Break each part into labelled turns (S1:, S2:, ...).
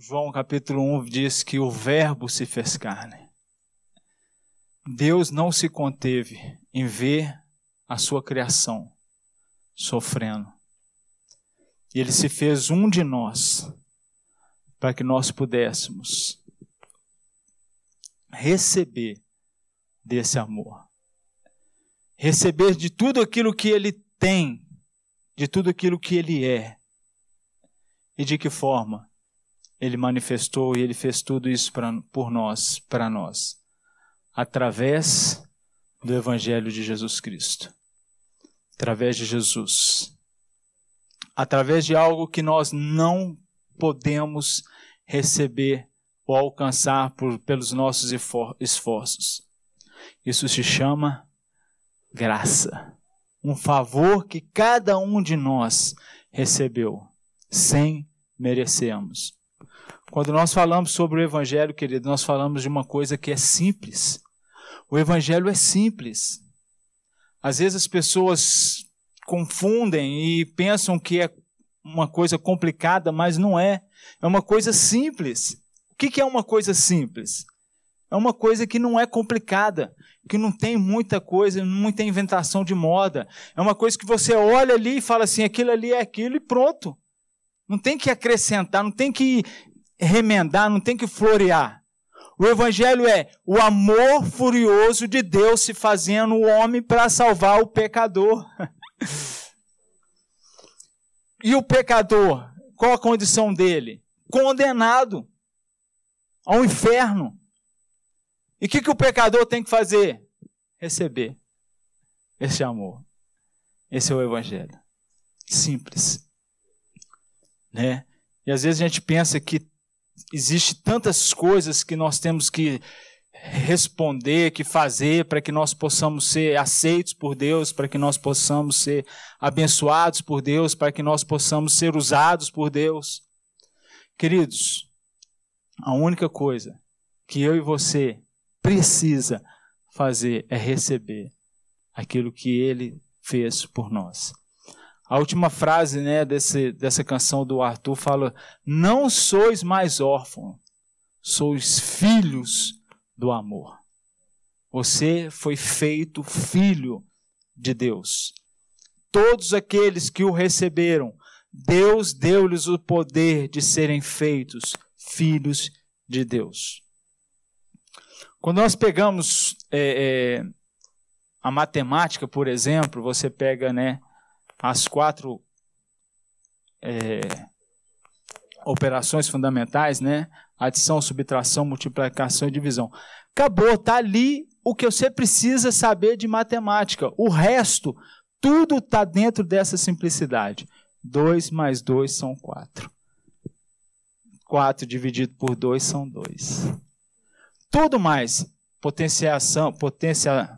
S1: João capítulo 1 diz que o Verbo se fez carne. Deus não se conteve em ver a sua criação sofrendo. E ele se fez um de nós para que nós pudéssemos receber desse amor. Receber de tudo aquilo que ele tem, de tudo aquilo que ele é. E de que forma ele manifestou e ele fez tudo isso pra, por nós, para nós, através do Evangelho de Jesus Cristo, através de Jesus, através de algo que nós não podemos receber ou alcançar por, pelos nossos esforços. Isso se chama graça. Um favor que cada um de nós recebeu sem merecermos. Quando nós falamos sobre o Evangelho, querido, nós falamos de uma coisa que é simples. O Evangelho é simples. Às vezes as pessoas confundem e pensam que é uma coisa complicada, mas não é. É uma coisa simples. O que é uma coisa simples? É uma coisa que não é complicada, que não tem muita coisa, muita inventação de moda. É uma coisa que você olha ali e fala assim: aquilo ali é aquilo e pronto. Não tem que acrescentar, não tem que remendar, não tem que florear. O Evangelho é o amor furioso de Deus se fazendo o homem para salvar o pecador. e o pecador, qual a condição dele? Condenado ao inferno. E o que, que o pecador tem que fazer? Receber esse amor. Esse é o Evangelho. Simples né? E às vezes a gente pensa que existe tantas coisas que nós temos que responder, que fazer para que nós possamos ser aceitos por Deus, para que nós possamos ser abençoados por Deus, para que nós possamos ser usados por Deus. Queridos, a única coisa que eu e você precisa fazer é receber aquilo que ele fez por nós. A última frase né, desse, dessa canção do Arthur fala: Não sois mais órfãos, sois filhos do amor. Você foi feito filho de Deus. Todos aqueles que o receberam, Deus deu-lhes o poder de serem feitos filhos de Deus. Quando nós pegamos é, é, a matemática, por exemplo, você pega né, as quatro é, operações fundamentais, né? Adição, subtração, multiplicação e divisão. Acabou, está ali o que você precisa saber de matemática. O resto, tudo está dentro dessa simplicidade. 2 mais 2 são 4. 4 dividido por 2 são 2. Tudo mais, potenciação, potencia,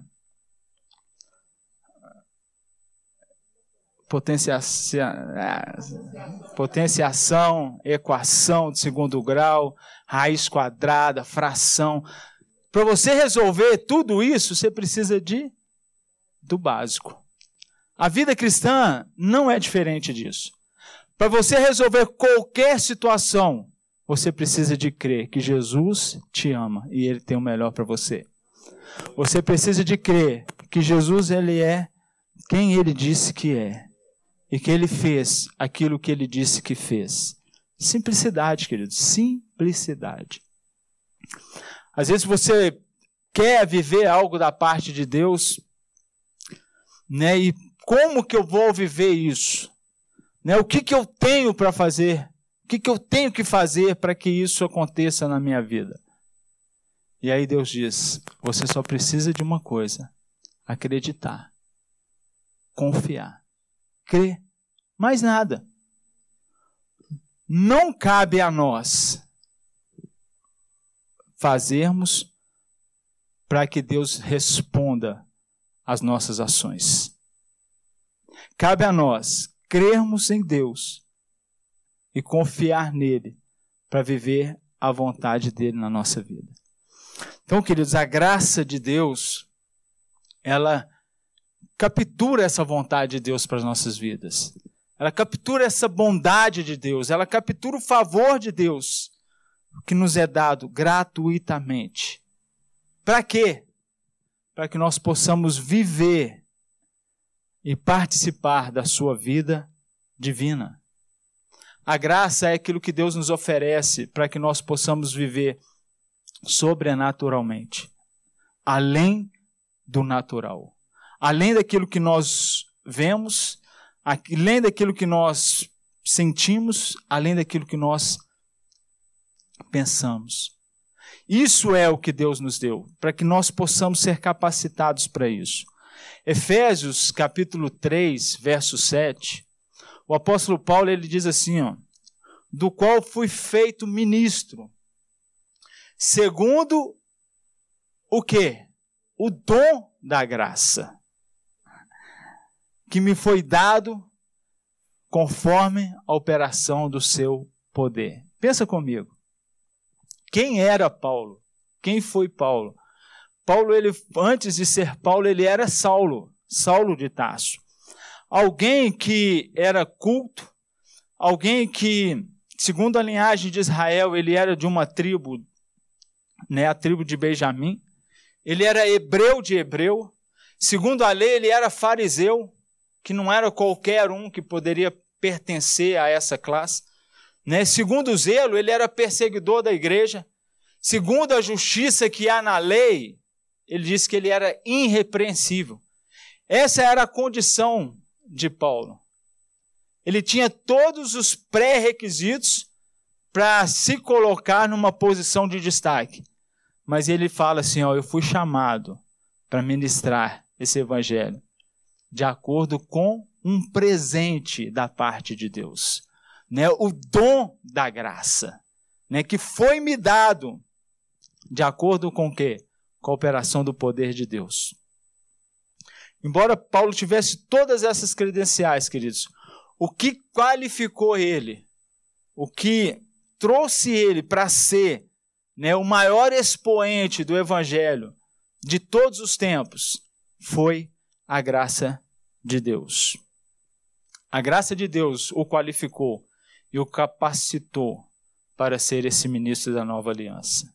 S1: potenciação, potenciação, equação de segundo grau, raiz quadrada, fração. Para você resolver tudo isso, você precisa de do básico. A vida cristã não é diferente disso. Para você resolver qualquer situação, você precisa de crer que Jesus te ama e ele tem o melhor para você. Você precisa de crer que Jesus ele é quem ele disse que é e que ele fez aquilo que ele disse que fez. Simplicidade, querido, simplicidade. Às vezes você quer viver algo da parte de Deus, né? E como que eu vou viver isso? Né? O que que eu tenho para fazer? O que que eu tenho que fazer para que isso aconteça na minha vida? E aí Deus diz: você só precisa de uma coisa: acreditar, confiar crer. Mais nada. Não cabe a nós fazermos para que Deus responda às nossas ações. Cabe a nós crermos em Deus e confiar nele para viver a vontade dele na nossa vida. Então, queridos, a graça de Deus, ela captura essa vontade de Deus para as nossas vidas. Ela captura essa bondade de Deus, ela captura o favor de Deus que nos é dado gratuitamente. Para quê? Para que nós possamos viver e participar da sua vida divina. A graça é aquilo que Deus nos oferece para que nós possamos viver sobrenaturalmente, além do natural, além daquilo que nós vemos, além daquilo que nós sentimos, além daquilo que nós pensamos. Isso é o que Deus nos deu, para que nós possamos ser capacitados para isso. Efésios capítulo 3, verso 7, o apóstolo Paulo ele diz assim, ó, do qual fui feito ministro, segundo o que? O dom da graça, que me foi dado conforme a operação do seu poder. Pensa comigo. Quem era Paulo? Quem foi Paulo? Paulo, ele, antes de ser Paulo, ele era Saulo, Saulo de Tasso. Alguém que era culto, alguém que, segundo a linhagem de Israel, ele era de uma tribo, né, a tribo de Benjamim. Ele era hebreu de hebreu. Segundo a lei, ele era fariseu, que não era qualquer um que poderia pertencer a essa classe. Né? Segundo o zelo, ele era perseguidor da igreja. Segundo a justiça que há na lei, ele disse que ele era irrepreensível. Essa era a condição de Paulo. Ele tinha todos os pré-requisitos para se colocar numa posição de destaque. Mas ele fala assim: ó, eu fui chamado para ministrar esse evangelho de acordo com um presente da parte de Deus né, o dom da graça, né, que foi me dado de acordo com o quê? Com a operação do poder de Deus. Embora Paulo tivesse todas essas credenciais, queridos, o que qualificou ele, o que trouxe ele para ser né, o maior expoente do evangelho de todos os tempos foi a graça de Deus. A graça de Deus o qualificou e o capacitou para ser esse ministro da nova aliança.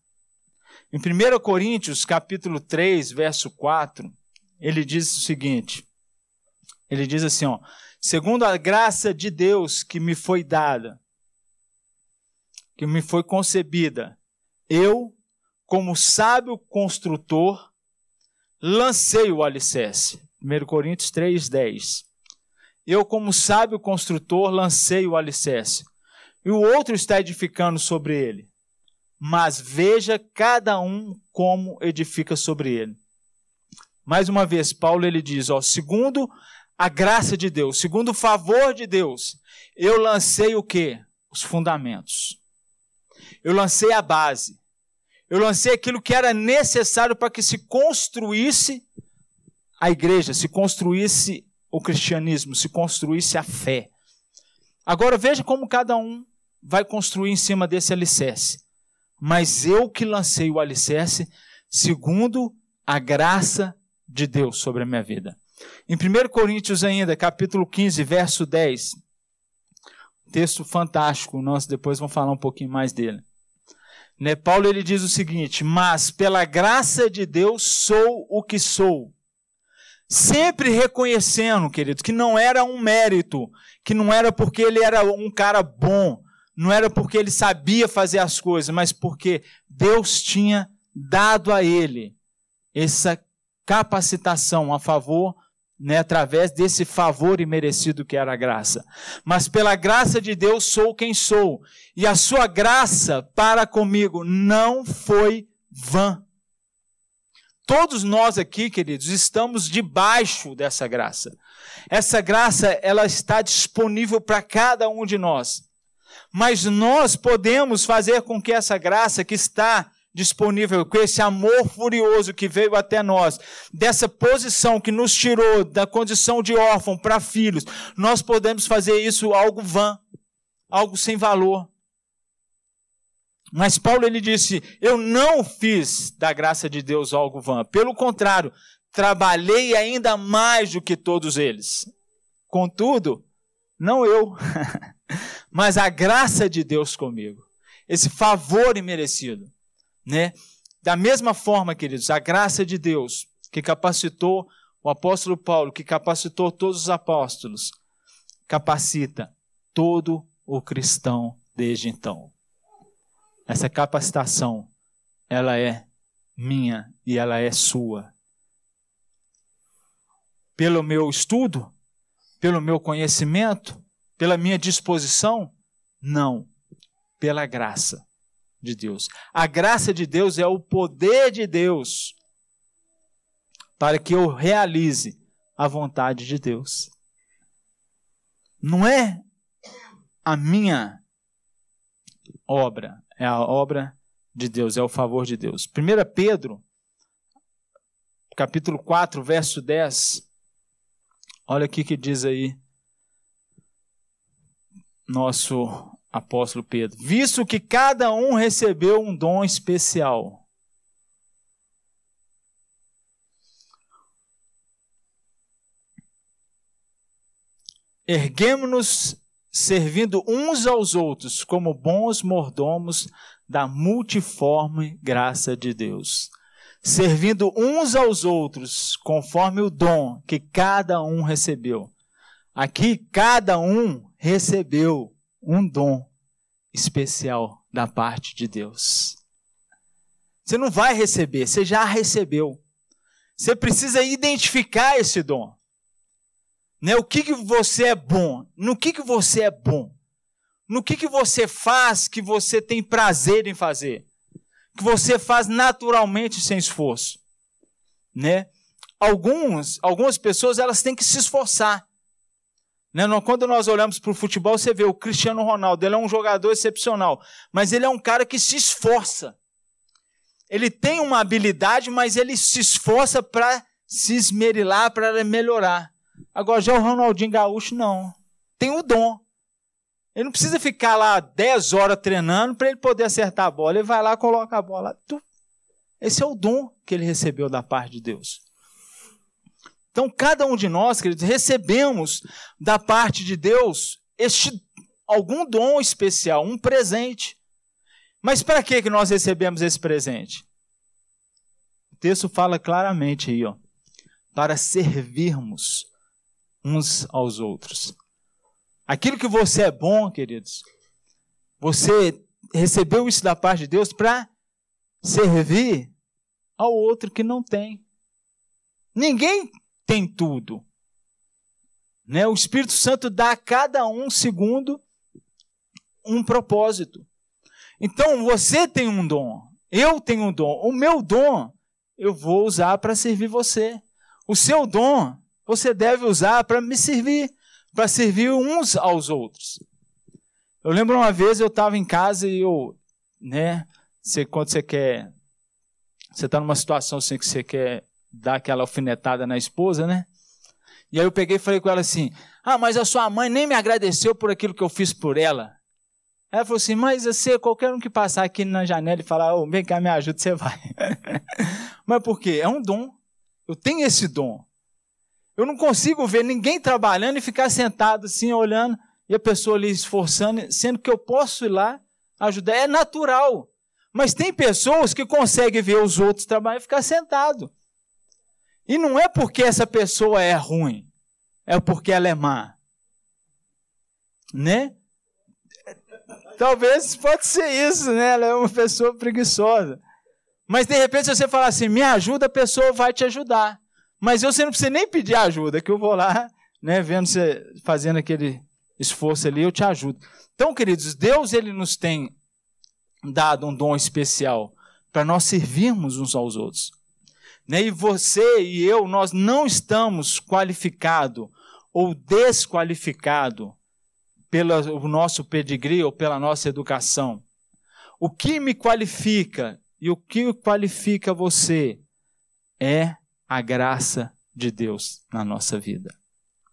S1: Em 1 Coríntios, capítulo 3, verso 4, ele diz o seguinte: ele diz assim, ó, segundo a graça de Deus que me foi dada, que me foi concebida, eu, como sábio construtor, lancei o alicerce. 1 Coríntios 3, 10. Eu, como sábio construtor, lancei o alicerce, e o outro está edificando sobre ele. Mas veja cada um como edifica sobre ele. Mais uma vez, Paulo ele diz, ó, segundo a graça de Deus, segundo o favor de Deus, eu lancei o quê? Os fundamentos. Eu lancei a base. Eu lancei aquilo que era necessário para que se construísse a igreja, se construísse o cristianismo, se construísse a fé. Agora veja como cada um vai construir em cima desse alicerce. Mas eu que lancei o alicerce segundo a graça de Deus sobre a minha vida. Em 1 Coríntios ainda, capítulo 15, verso 10, texto fantástico, nós depois vamos falar um pouquinho mais dele. Né? Paulo ele diz o seguinte: Mas pela graça de Deus sou o que sou, Sempre reconhecendo, querido, que não era um mérito, que não era porque ele era um cara bom, não era porque ele sabia fazer as coisas, mas porque Deus tinha dado a ele essa capacitação a favor, né, através desse favor imerecido que era a graça. Mas pela graça de Deus sou quem sou, e a sua graça para comigo não foi vã. Todos nós aqui, queridos, estamos debaixo dessa graça. Essa graça, ela está disponível para cada um de nós. Mas nós podemos fazer com que essa graça que está disponível, com esse amor furioso que veio até nós, dessa posição que nos tirou da condição de órfão para filhos, nós podemos fazer isso algo vã, algo sem valor. Mas Paulo ele disse: Eu não fiz da graça de Deus algo vã. Pelo contrário, trabalhei ainda mais do que todos eles. Contudo, não eu, mas a graça de Deus comigo. esse favor imerecido, né? Da mesma forma, queridos, a graça de Deus que capacitou o apóstolo Paulo, que capacitou todos os apóstolos, capacita todo o cristão desde então. Essa capacitação, ela é minha e ela é sua. Pelo meu estudo, pelo meu conhecimento, pela minha disposição? Não, pela graça de Deus. A graça de Deus é o poder de Deus para que eu realize a vontade de Deus. Não é a minha obra, é a obra de Deus, é o favor de Deus. 1 Pedro, capítulo 4, verso 10. Olha o que diz aí nosso apóstolo Pedro. Visto que cada um recebeu um dom especial. Erguemos-nos servindo uns aos outros como bons mordomos da multiforme graça de Deus, servindo uns aos outros conforme o dom que cada um recebeu. Aqui, cada um recebeu um dom especial da parte de Deus. Você não vai receber, você já recebeu. Você precisa identificar esse dom. Né? O que, que você é bom? No que, que você é bom? No que, que você faz que você tem prazer em fazer? Que você faz naturalmente sem esforço. Né? Alguns, algumas pessoas elas têm que se esforçar. Né? Quando nós olhamos para o futebol, você vê o Cristiano Ronaldo, ele é um jogador excepcional, mas ele é um cara que se esforça. Ele tem uma habilidade, mas ele se esforça para se esmerilar, para melhorar. Agora, já o Ronaldinho Gaúcho, não. Tem o dom. Ele não precisa ficar lá 10 horas treinando para ele poder acertar a bola. Ele vai lá, coloca a bola. Esse é o dom que ele recebeu da parte de Deus. Então, cada um de nós, queridos, recebemos da parte de Deus este algum dom especial, um presente. Mas para que que nós recebemos esse presente? O texto fala claramente aí, ó, para servirmos uns aos outros. Aquilo que você é bom, queridos, você recebeu isso da parte de Deus para servir ao outro que não tem. Ninguém tem tudo. Né? O Espírito Santo dá a cada um segundo um propósito. Então você tem um dom, eu tenho um dom. O meu dom eu vou usar para servir você. O seu dom você deve usar para me servir, para servir uns aos outros. Eu lembro uma vez eu estava em casa e eu, né, você, quando você quer, você está numa situação assim que você quer dar aquela alfinetada na esposa, né? E aí eu peguei e falei com ela assim: Ah, mas a sua mãe nem me agradeceu por aquilo que eu fiz por ela. Ela falou assim: Mas você, qualquer um que passar aqui na janela e falar, oh, vem cá, me ajuda, você vai. mas por quê? É um dom. Eu tenho esse dom. Eu não consigo ver ninguém trabalhando e ficar sentado assim, olhando, e a pessoa ali esforçando, sendo que eu posso ir lá ajudar. É natural. Mas tem pessoas que conseguem ver os outros trabalhando e ficar sentado. E não é porque essa pessoa é ruim, é porque ela é má. Né? Talvez pode ser isso, né? Ela é uma pessoa preguiçosa. Mas de repente, se você falar assim, me ajuda, a pessoa vai te ajudar. Mas eu, você não precisa nem pedir ajuda, que eu vou lá, né, vendo você fazendo aquele esforço ali, eu te ajudo. Então, queridos, Deus ele nos tem dado um dom especial para nós servirmos uns aos outros. Né? E você e eu, nós não estamos qualificados ou desqualificados pelo nosso pedigree ou pela nossa educação. O que me qualifica e o que qualifica você é a graça de Deus na nossa vida.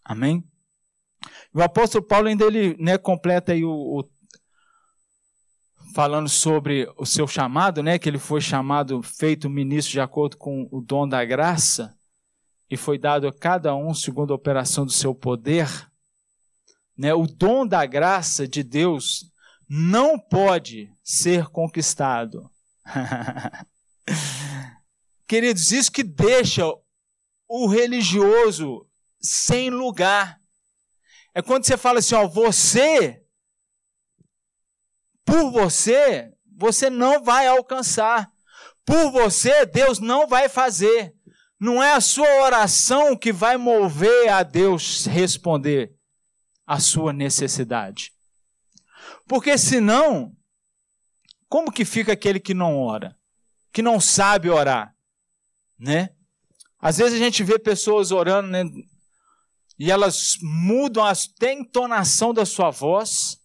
S1: Amém? O apóstolo Paulo ainda ele né, completa aí o, o, falando sobre o seu chamado, né, que ele foi chamado, feito ministro de acordo com o dom da graça, e foi dado a cada um segundo a operação do seu poder. Né, o dom da graça de Deus não pode ser conquistado. Queridos, isso que deixa o religioso sem lugar. É quando você fala assim, ó, você, por você, você não vai alcançar. Por você, Deus não vai fazer. Não é a sua oração que vai mover a Deus responder a sua necessidade. Porque senão, como que fica aquele que não ora? Que não sabe orar, né? Às vezes a gente vê pessoas orando, né? E elas mudam a entonação da sua voz.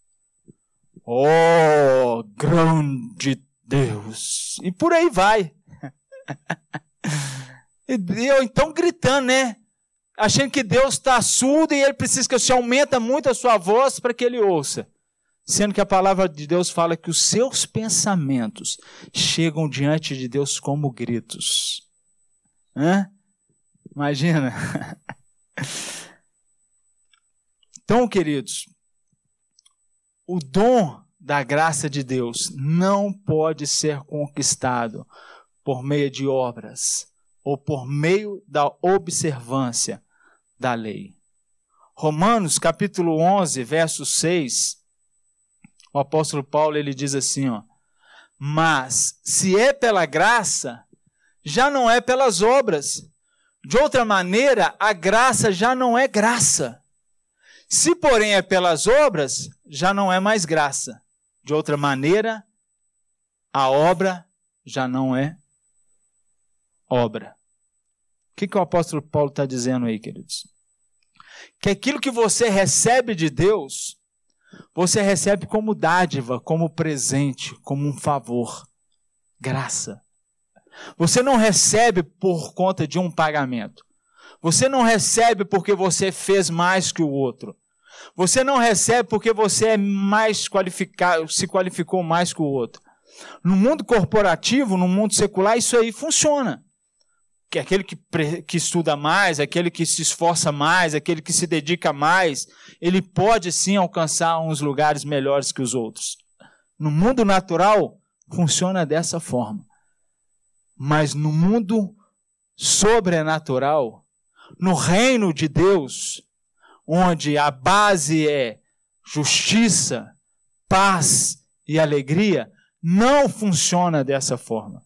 S1: Oh, grande Deus! E por aí vai. e eu então gritando, né? Achando que Deus está surdo e ele precisa que você aumenta muito a sua voz para que ele ouça. Sendo que a palavra de Deus fala que os seus pensamentos chegam diante de Deus como gritos. Hã? Imagina. Então, queridos, o dom da graça de Deus não pode ser conquistado por meio de obras ou por meio da observância da lei. Romanos capítulo 11, verso 6, o apóstolo Paulo ele diz assim, ó: "Mas se é pela graça, já não é pelas obras. De outra maneira, a graça já não é graça." Se, porém, é pelas obras, já não é mais graça. De outra maneira, a obra já não é obra. O que, que o apóstolo Paulo está dizendo aí, queridos? Que aquilo que você recebe de Deus, você recebe como dádiva, como presente, como um favor, graça. Você não recebe por conta de um pagamento. Você não recebe porque você fez mais que o outro. Você não recebe porque você é mais qualificado, se qualificou mais que o outro. No mundo corporativo, no mundo secular, isso aí funciona. Que aquele que, que estuda mais, aquele que se esforça mais, aquele que se dedica mais, ele pode sim alcançar uns lugares melhores que os outros. No mundo natural, funciona dessa forma. Mas no mundo sobrenatural, no reino de Deus, onde a base é justiça, paz e alegria, não funciona dessa forma.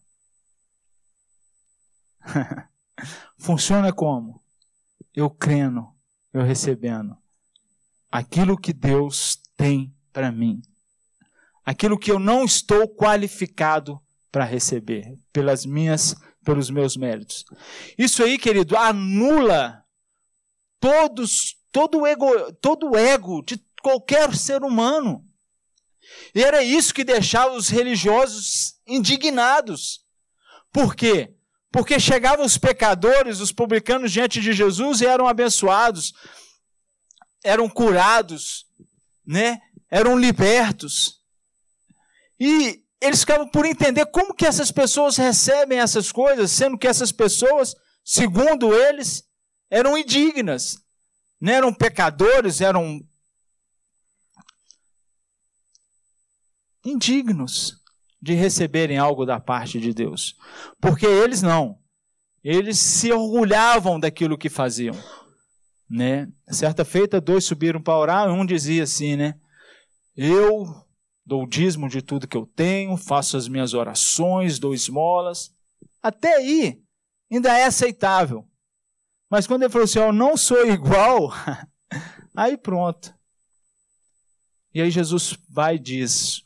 S1: funciona como? Eu crendo, eu recebendo aquilo que Deus tem para mim. Aquilo que eu não estou qualificado para receber pelas minhas pelos meus méritos. Isso aí, querido, anula todos todo o ego, todo o ego de qualquer ser humano. E era isso que deixava os religiosos indignados. Por quê? Porque chegavam os pecadores, os publicanos diante de Jesus e eram abençoados, eram curados, né? Eram libertos. E eles ficavam por entender como que essas pessoas recebem essas coisas, sendo que essas pessoas, segundo eles, eram indignas. Não eram pecadores, eram indignos de receberem algo da parte de Deus. Porque eles não. Eles se orgulhavam daquilo que faziam. Né? Certa feita, dois subiram para orar, e um dizia assim, né? Eu dou o dízimo de tudo que eu tenho, faço as minhas orações, dou esmolas. Até aí, ainda é aceitável. Mas quando ele falou assim, eu não sou igual, aí pronto. E aí Jesus vai e diz,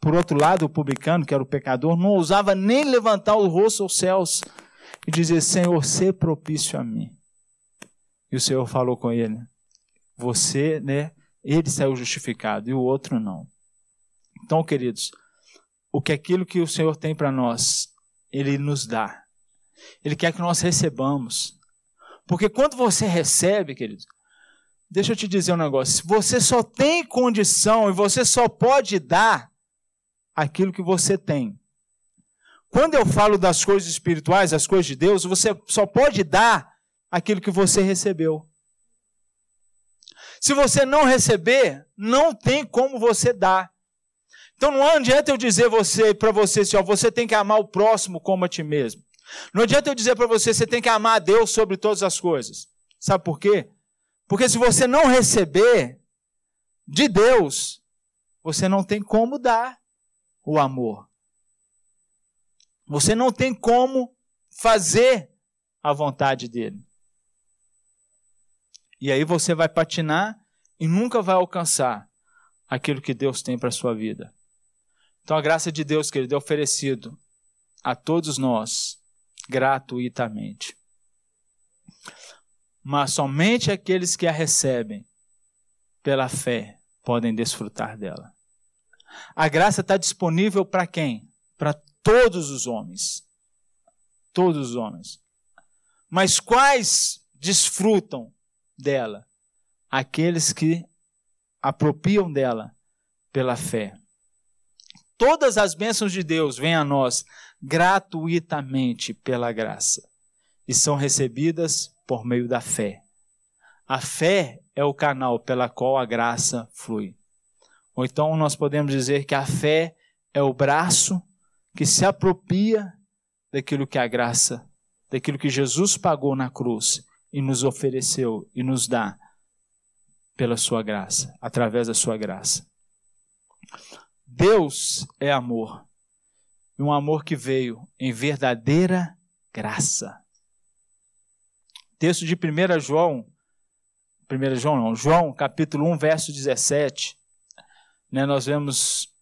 S1: por outro lado, o publicano, que era o pecador, não ousava nem levantar o rosto aos céus e dizer, Senhor, sê propício a mim. E o Senhor falou com ele, você, né, ele saiu justificado e o outro não. Então, queridos, o que aquilo que o Senhor tem para nós, ele nos dá. Ele quer que nós recebamos. Porque quando você recebe, querido, deixa eu te dizer um negócio: você só tem condição e você só pode dar aquilo que você tem. Quando eu falo das coisas espirituais, das coisas de Deus, você só pode dar aquilo que você recebeu. Se você não receber, não tem como você dar. Então não adianta eu dizer você para você assim, ó, você tem que amar o próximo como a ti mesmo. Não adianta eu dizer para você, você tem que amar a Deus sobre todas as coisas. Sabe por quê? Porque se você não receber de Deus, você não tem como dar o amor. Você não tem como fazer a vontade dele. E aí você vai patinar e nunca vai alcançar aquilo que Deus tem para a sua vida. Então a graça de Deus, querido, é oferecido a todos nós gratuitamente. Mas somente aqueles que a recebem pela fé podem desfrutar dela. A graça está disponível para quem? Para todos os homens. Todos os homens. Mas quais desfrutam dela? Aqueles que apropriam dela pela fé. Todas as bênçãos de Deus vêm a nós gratuitamente pela graça e são recebidas por meio da fé. A fé é o canal pela qual a graça flui. Ou então nós podemos dizer que a fé é o braço que se apropria daquilo que a graça, daquilo que Jesus pagou na cruz e nos ofereceu e nos dá pela sua graça, através da sua graça. Deus é amor e um amor que veio em verdadeira graça. Texto de 1 João, 1 João não, João, capítulo 1, verso 17, né, nós vemos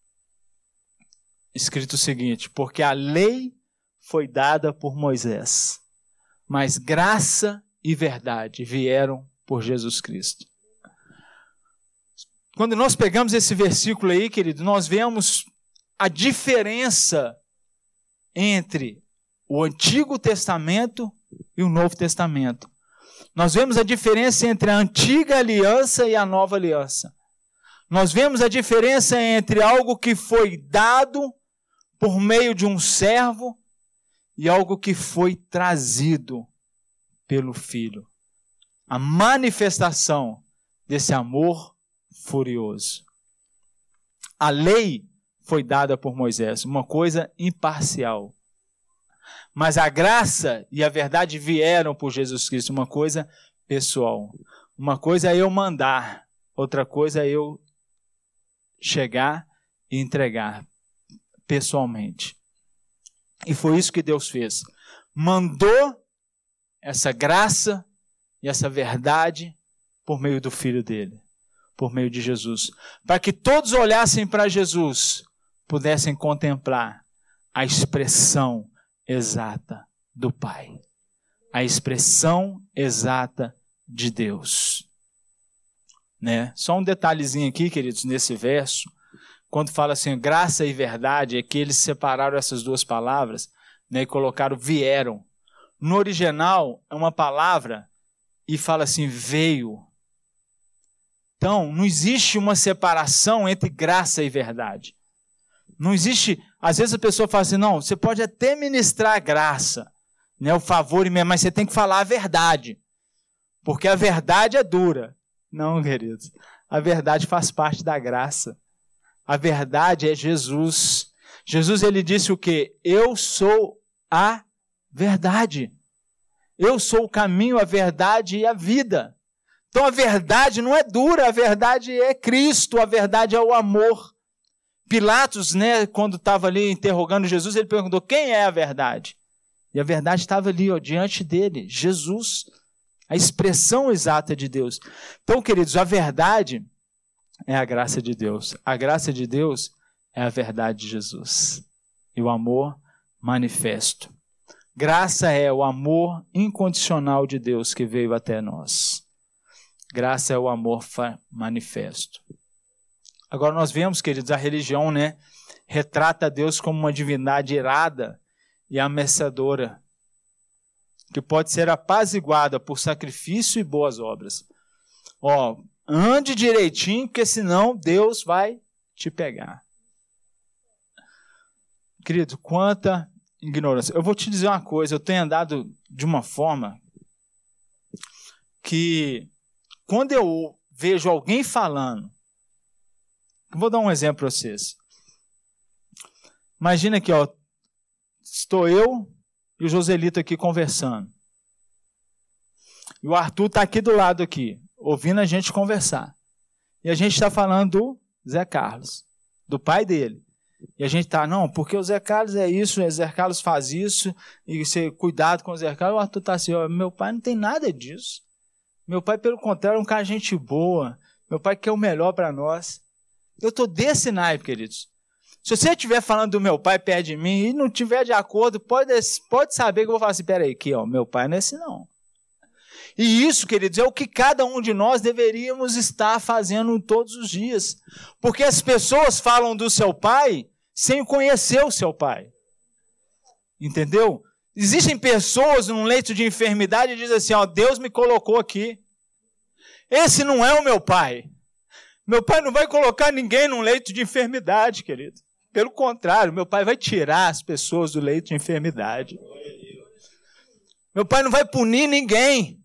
S1: escrito o seguinte: Porque a lei foi dada por Moisés, mas graça e verdade vieram por Jesus Cristo. Quando nós pegamos esse versículo aí, querido, nós vemos a diferença entre o Antigo Testamento e o Novo Testamento. Nós vemos a diferença entre a antiga aliança e a nova aliança. Nós vemos a diferença entre algo que foi dado por meio de um servo e algo que foi trazido pelo filho. A manifestação desse amor furioso. A lei foi dada por Moisés, uma coisa imparcial. Mas a graça e a verdade vieram por Jesus Cristo, uma coisa pessoal. Uma coisa é eu mandar, outra coisa é eu chegar e entregar pessoalmente. E foi isso que Deus fez. Mandou essa graça e essa verdade por meio do Filho dele, por meio de Jesus, para que todos olhassem para Jesus pudessem contemplar a expressão exata do Pai, a expressão exata de Deus. Né? Só um detalhezinho aqui, queridos, nesse verso, quando fala assim, graça e verdade, é que eles separaram essas duas palavras né, e colocaram vieram. No original, é uma palavra e fala assim, veio. Então, não existe uma separação entre graça e verdade. Não existe. Às vezes a pessoa fala assim: não, você pode até ministrar a graça, né, o favor, mas você tem que falar a verdade. Porque a verdade é dura. Não, queridos. A verdade faz parte da graça. A verdade é Jesus. Jesus ele disse o que? Eu sou a verdade. Eu sou o caminho, a verdade e a vida. Então a verdade não é dura, a verdade é Cristo, a verdade é o amor. Pilatos, né, quando estava ali interrogando Jesus, ele perguntou: quem é a verdade? E a verdade estava ali, ó, diante dele, Jesus, a expressão exata de Deus. Então, queridos, a verdade é a graça de Deus. A graça de Deus é a verdade de Jesus. E o amor manifesto. Graça é o amor incondicional de Deus que veio até nós. Graça é o amor manifesto. Agora nós vemos, queridos, a religião, né, retrata Deus como uma divindade irada e ameaçadora, que pode ser apaziguada por sacrifício e boas obras. Ó, ande direitinho, porque senão Deus vai te pegar. Querido, quanta ignorância. Eu vou te dizer uma coisa, eu tenho andado de uma forma que quando eu vejo alguém falando Vou dar um exemplo para vocês. Imagina aqui, ó, estou eu e o Joselito aqui conversando. E o Arthur está aqui do lado aqui, ouvindo a gente conversar. E a gente está falando do Zé Carlos, do pai dele. E a gente tá, não, porque o Zé Carlos é isso, o Zé Carlos faz isso, e você cuidado com o Zé Carlos. O Arthur tá assim, ó, meu pai não tem nada disso. Meu pai, pelo contrário, é um cara gente boa. Meu pai quer o melhor para nós. Eu tô desse naipe, queridos. Se você estiver falando do meu pai perto de mim e não tiver de acordo, pode, pode saber que eu vou falar assim, peraí, aqui, ó, meu pai não é assim não. E isso, queridos, é o que cada um de nós deveríamos estar fazendo todos os dias. Porque as pessoas falam do seu pai sem conhecer o seu pai. Entendeu? Existem pessoas num leito de enfermidade e dizem assim: ó, Deus me colocou aqui. Esse não é o meu pai. Meu pai não vai colocar ninguém num leito de enfermidade, querido. Pelo contrário, meu pai vai tirar as pessoas do leito de enfermidade. Meu pai não vai punir ninguém.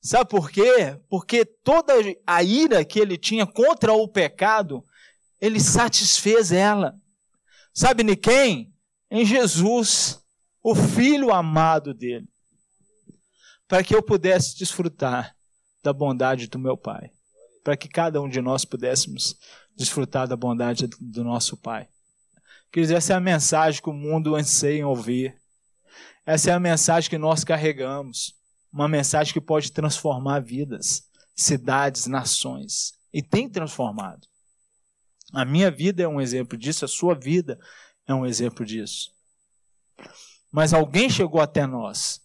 S1: Sabe por quê? Porque toda a ira que ele tinha contra o pecado, ele satisfez ela. Sabe em quem? Em Jesus, o filho amado dele. Para que eu pudesse desfrutar da bondade do meu Pai. Para que cada um de nós pudéssemos desfrutar da bondade do nosso Pai. Queridos, essa é a mensagem que o mundo anseia em ouvir. Essa é a mensagem que nós carregamos uma mensagem que pode transformar vidas, cidades, nações. E tem transformado. A minha vida é um exemplo disso, a sua vida é um exemplo disso. Mas alguém chegou até nós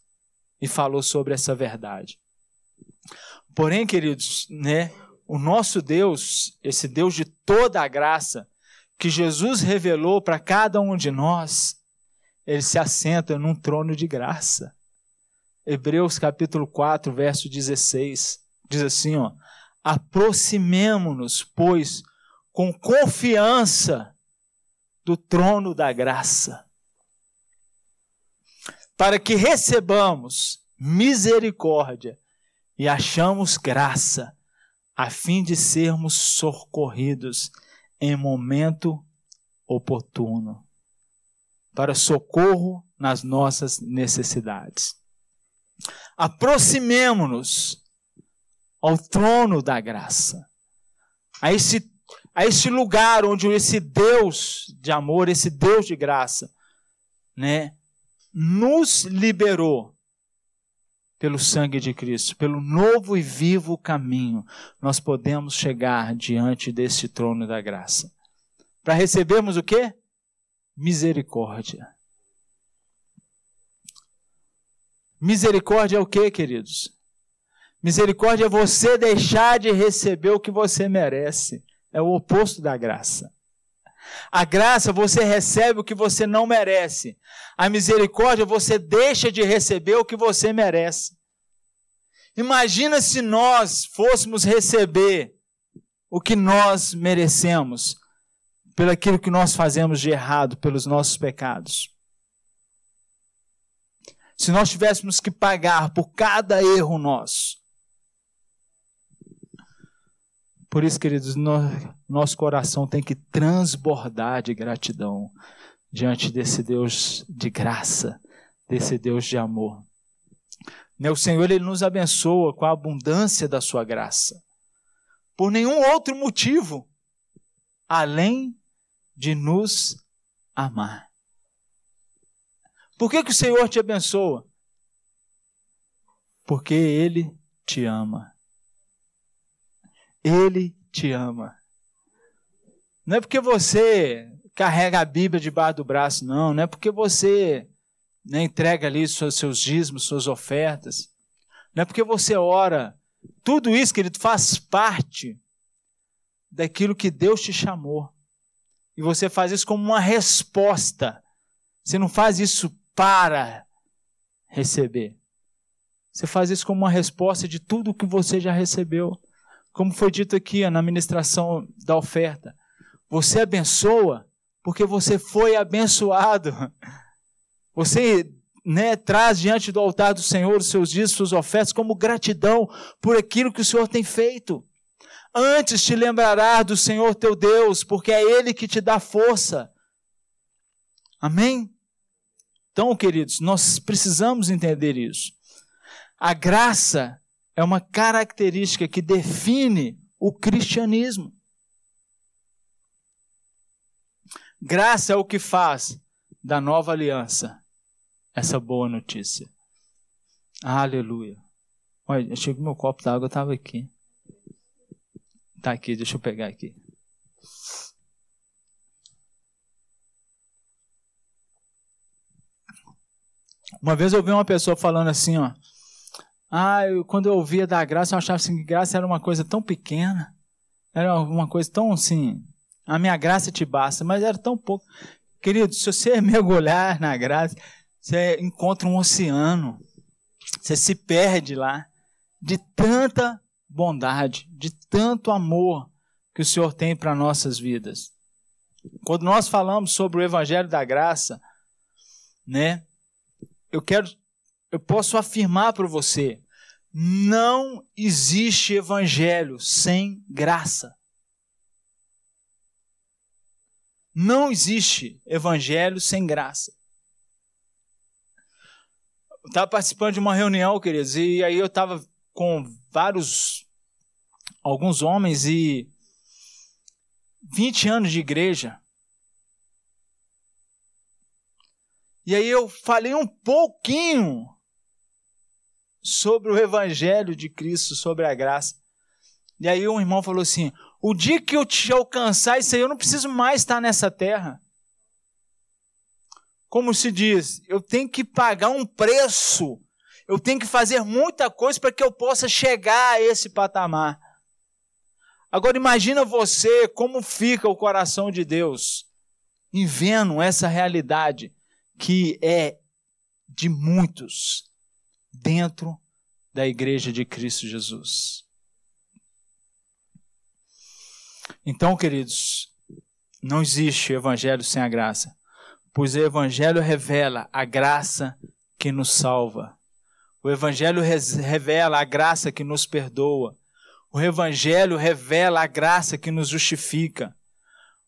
S1: e falou sobre essa verdade. Porém, queridos, né, o nosso Deus, esse Deus de toda a graça, que Jesus revelou para cada um de nós, ele se assenta num trono de graça. Hebreus capítulo 4, verso 16, diz assim, ó: Aproximemo-nos, pois, com confiança do trono da graça, para que recebamos misericórdia e achamos graça, a fim de sermos socorridos em momento oportuno, para socorro nas nossas necessidades. Aproximemo-nos ao trono da graça, a esse, a esse lugar onde esse Deus de amor, esse Deus de graça, né, nos liberou pelo sangue de Cristo, pelo novo e vivo caminho, nós podemos chegar diante desse trono da graça. Para recebermos o quê? Misericórdia. Misericórdia é o que, queridos? Misericórdia é você deixar de receber o que você merece. É o oposto da graça. A graça você recebe o que você não merece. A misericórdia você deixa de receber o que você merece. Imagina se nós fôssemos receber o que nós merecemos pelo aquilo que nós fazemos de errado, pelos nossos pecados se nós tivéssemos que pagar por cada erro nosso. Por isso, queridos, nosso coração tem que transbordar de gratidão diante desse Deus de graça, desse Deus de amor. Né, o Senhor ele nos abençoa com a abundância da sua graça, por nenhum outro motivo além de nos amar. Por que, que o Senhor te abençoa? Porque Ele te ama. Ele te ama. Não é porque você carrega a Bíblia debaixo do braço, não. Não é porque você né, entrega ali seus, seus dízimos, suas ofertas. Não é porque você ora. Tudo isso, querido, faz parte daquilo que Deus te chamou. E você faz isso como uma resposta. Você não faz isso para receber. Você faz isso como uma resposta de tudo o que você já recebeu. Como foi dito aqui na ministração da oferta. Você abençoa porque você foi abençoado. Você né, traz diante do altar do Senhor os seus dias, suas ofertas, como gratidão por aquilo que o Senhor tem feito. Antes te lembrarás do Senhor teu Deus, porque é Ele que te dá força Amém? Então, queridos, nós precisamos entender isso. A graça é uma característica que define o cristianismo. Graça é o que faz da nova aliança essa boa notícia. Aleluia. Olha, achei que meu copo d'água estava aqui. Está aqui, deixa eu pegar aqui. Uma vez eu ouvi uma pessoa falando assim, ó. Ah, eu, quando eu ouvia da graça, eu achava assim que graça era uma coisa tão pequena. Era uma coisa tão assim. A minha graça te basta, mas era tão pouco. Querido, se você mergulhar na graça, você encontra um oceano. Você se perde lá de tanta bondade, de tanto amor que o Senhor tem para nossas vidas. Quando nós falamos sobre o evangelho da graça, né? eu quero, eu posso afirmar para você, não existe evangelho sem graça. Não existe evangelho sem graça. Eu estava participando de uma reunião, queridos, e aí eu estava com vários, alguns homens e 20 anos de igreja. E aí eu falei um pouquinho sobre o evangelho de Cristo, sobre a graça. E aí um irmão falou assim: "O dia que eu te alcançar isso aí, eu não preciso mais estar nessa terra." Como se diz, eu tenho que pagar um preço. Eu tenho que fazer muita coisa para que eu possa chegar a esse patamar. Agora imagina você como fica o coração de Deus em vendo essa realidade que é de muitos dentro da igreja de Cristo Jesus. Então, queridos, não existe evangelho sem a graça, pois o evangelho revela a graça que nos salva. O evangelho revela a graça que nos perdoa. O evangelho revela a graça que nos justifica.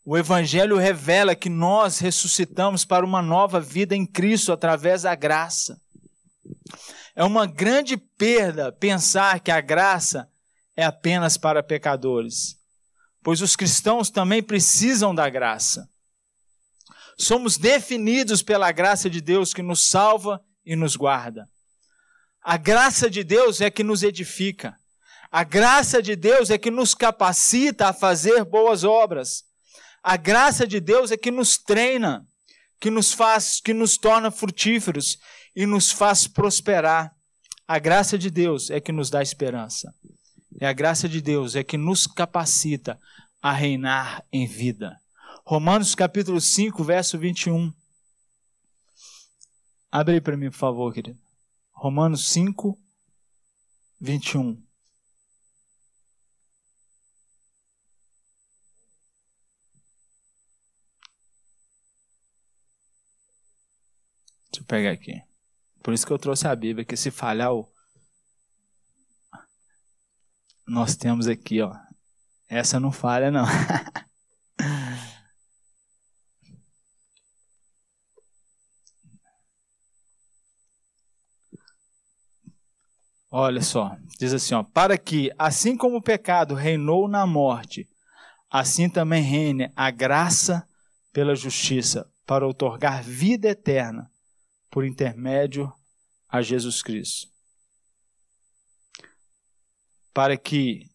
S1: O Evangelho revela que nós ressuscitamos para uma nova vida em Cristo através da graça. É uma grande perda pensar que a graça é apenas para pecadores, pois os cristãos também precisam da graça. Somos definidos pela graça de Deus que nos salva e nos guarda. A graça de Deus é que nos edifica. A graça de Deus é que nos capacita a fazer boas obras. A graça de Deus é que nos treina, que nos faz, que nos torna frutíferos e nos faz prosperar. A graça de Deus é que nos dá esperança. E a graça de Deus é que nos capacita a reinar em vida. Romanos capítulo 5, verso 21. Abre aí para mim, por favor, querido. Romanos 5, 21. Deixa eu pegar aqui. Por isso que eu trouxe a Bíblia, que se falhar. Nós temos aqui, ó. Essa não falha, não. Olha só, diz assim, ó, para que, assim como o pecado reinou na morte, assim também reine a graça pela justiça, para otorgar vida eterna por intermédio a Jesus Cristo. Para que,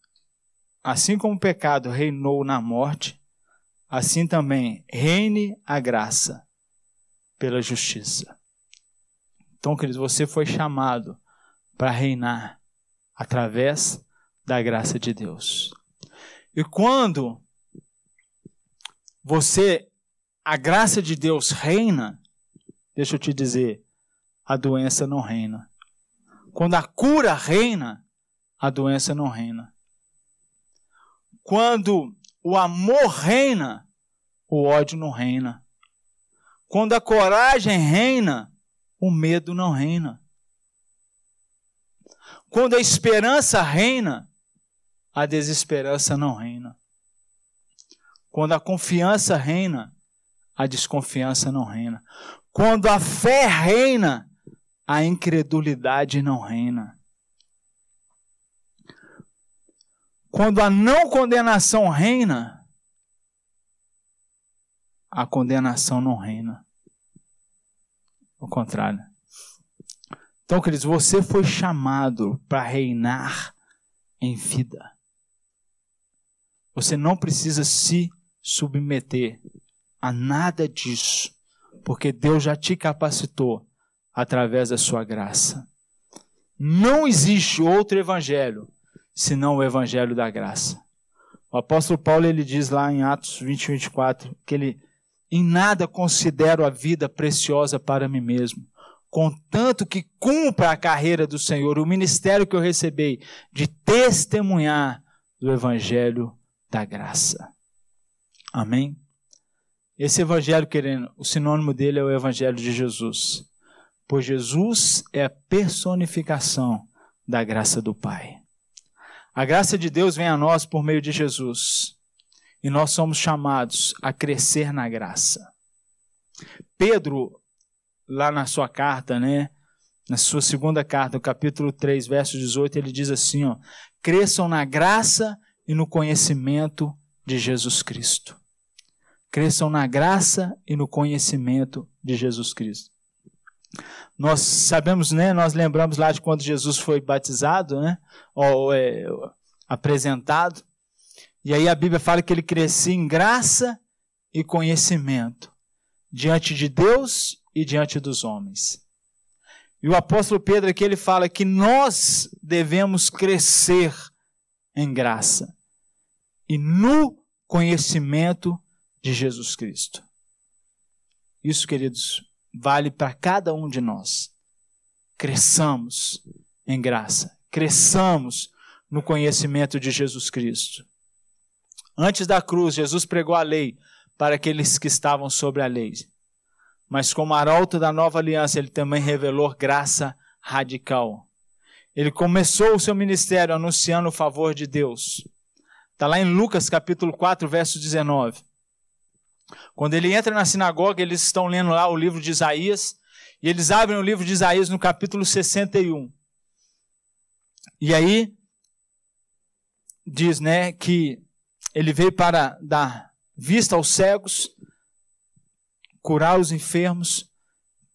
S1: assim como o pecado reinou na morte, assim também reine a graça pela justiça. Então, queridos, você foi chamado para reinar através da graça de Deus. E quando você, a graça de Deus reina, deixa eu te dizer, a doença não reina. Quando a cura reina, a doença não reina. Quando o amor reina, o ódio não reina. Quando a coragem reina, o medo não reina. Quando a esperança reina, a desesperança não reina. Quando a confiança reina, a desconfiança não reina. Quando a fé reina, a incredulidade não reina. Quando a não condenação reina, a condenação não reina. Ao contrário. Então, queridos, você foi chamado para reinar em vida. Você não precisa se submeter a nada disso, porque Deus já te capacitou através da sua graça. Não existe outro evangelho senão o evangelho da graça. O apóstolo Paulo ele diz lá em Atos 20, 24 que ele em nada considero a vida preciosa para mim mesmo, contanto que cumpra a carreira do Senhor, o ministério que eu recebi de testemunhar do evangelho da graça. Amém? Esse evangelho, querendo, o sinônimo dele é o evangelho de Jesus. Pois Jesus é a personificação da graça do Pai. A graça de Deus vem a nós por meio de Jesus. E nós somos chamados a crescer na graça. Pedro, lá na sua carta, né? Na sua segunda carta, no capítulo 3, verso 18, ele diz assim, ó: "Cresçam na graça e no conhecimento de Jesus Cristo." Cresçam na graça e no conhecimento de Jesus Cristo. Nós sabemos, né? Nós lembramos lá de quando Jesus foi batizado, né? Ou é, apresentado. E aí a Bíblia fala que ele crescia em graça e conhecimento diante de Deus e diante dos homens. E o apóstolo Pedro aqui ele fala que nós devemos crescer em graça e no conhecimento de Jesus Cristo. Isso, queridos, vale para cada um de nós. Cresçamos em graça, cresçamos no conhecimento de Jesus Cristo. Antes da cruz, Jesus pregou a lei para aqueles que estavam sobre a lei. Mas como arauto da nova aliança, ele também revelou graça radical. Ele começou o seu ministério anunciando o favor de Deus. Está lá em Lucas capítulo 4, verso 19. Quando ele entra na sinagoga, eles estão lendo lá o livro de Isaías, e eles abrem o livro de Isaías no capítulo 61. E aí diz, né, que ele veio para dar vista aos cegos, curar os enfermos,